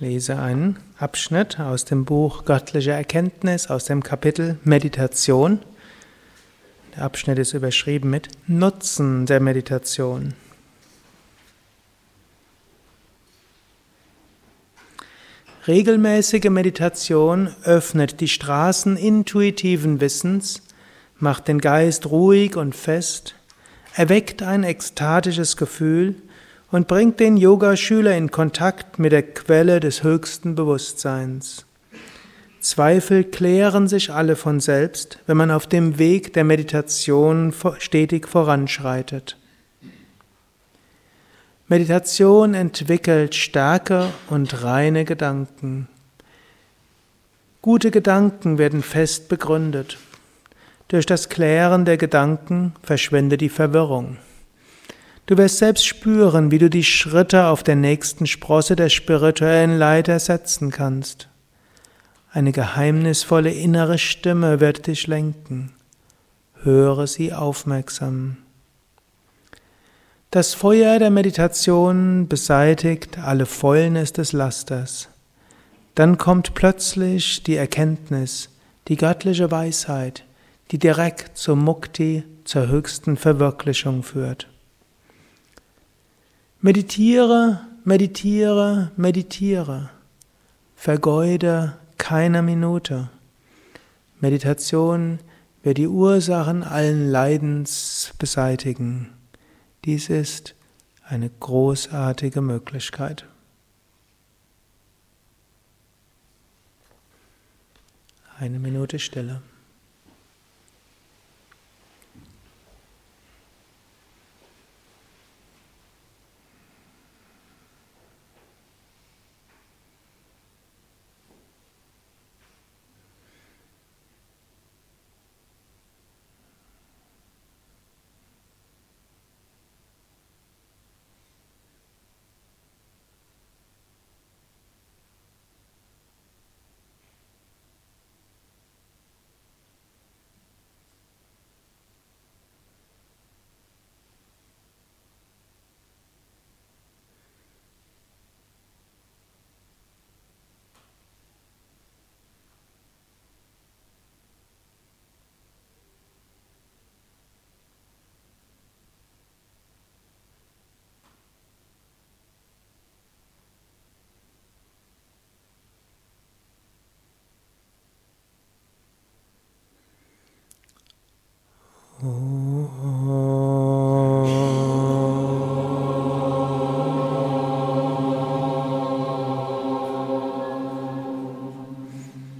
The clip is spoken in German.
lese einen Abschnitt aus dem Buch Göttliche Erkenntnis aus dem Kapitel Meditation. Der Abschnitt ist überschrieben mit Nutzen der Meditation. Regelmäßige Meditation öffnet die Straßen intuitiven Wissens, macht den Geist ruhig und fest, erweckt ein ekstatisches Gefühl und bringt den Yogaschüler in Kontakt mit der Quelle des höchsten Bewusstseins. Zweifel klären sich alle von selbst, wenn man auf dem Weg der Meditation stetig voranschreitet. Meditation entwickelt Stärke und reine Gedanken. Gute Gedanken werden fest begründet. Durch das Klären der Gedanken verschwende die Verwirrung. Du wirst selbst spüren, wie du die Schritte auf der nächsten Sprosse der spirituellen Leiter setzen kannst. Eine geheimnisvolle innere Stimme wird dich lenken. Höre sie aufmerksam. Das Feuer der Meditation beseitigt alle Fäulnis des Lasters. Dann kommt plötzlich die Erkenntnis, die göttliche Weisheit, die direkt zum Mukti, zur höchsten Verwirklichung führt. Meditiere, meditiere, meditiere. Vergeude keine Minute. Meditation wird die Ursachen allen Leidens beseitigen. Dies ist eine großartige Möglichkeit. Eine Minute Stille. Oh.